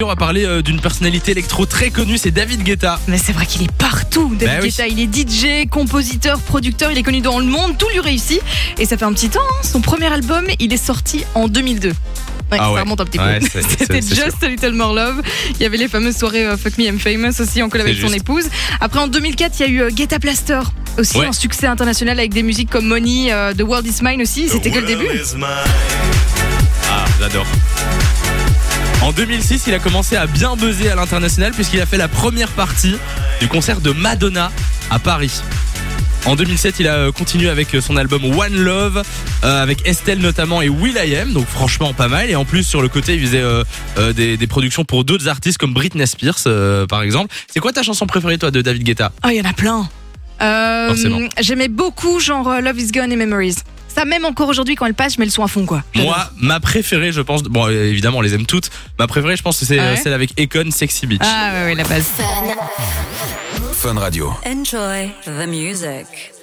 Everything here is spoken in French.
On va parler euh, d'une personnalité électro très connue, c'est David Guetta. Mais c'est vrai qu'il est partout, David Bah oui. Guetta. Il est DJ, compositeur, producteur, il est connu dans le monde, tout lui réussit. Et ça fait un petit temps, hein. son premier album, il est sorti en 2002. Ouais, Ah ça ouais. remonte un petit Ouais, peu. C'était Just a Little More Love. Il y avait les fameuses soirées euh, Fuck Me I'm Famous aussi en collab avec son épouse. Après en 2004, il y a eu euh, Guetta Plaster. Aussi Ouais. un succès international avec des musiques comme Money, euh, The World Is Mine aussi. C'était que le début. Ah, j'adore. En 2006, il a commencé à bien buzzer à l'international puisqu'il a fait la première partie du concert de Madonna à Paris. En 2007, il a euh, continué avec euh, son album One Love, euh, avec Estelle notamment et Will.i.am, donc franchement pas mal. Et en plus, sur le côté, il faisait euh, euh, des, des productions pour d'autres artistes comme Britney Spears, par exemple. C'est quoi ta chanson préférée, toi, de David Guetta? Oh, il y en a plein. Euh. J'aimais beaucoup genre Love Is Gone et Memories. Ça même encore aujourd'hui quand elle passe, je mets le son à fond quoi. Moi, ma préférée, je pense, bon, évidemment, on les aime toutes. Ma préférée, je pense que c'est Ah euh, ouais celle avec Econ, Sexy Beach. Ah ouais, ouais, la base. Fun Radio. Enjoy the music.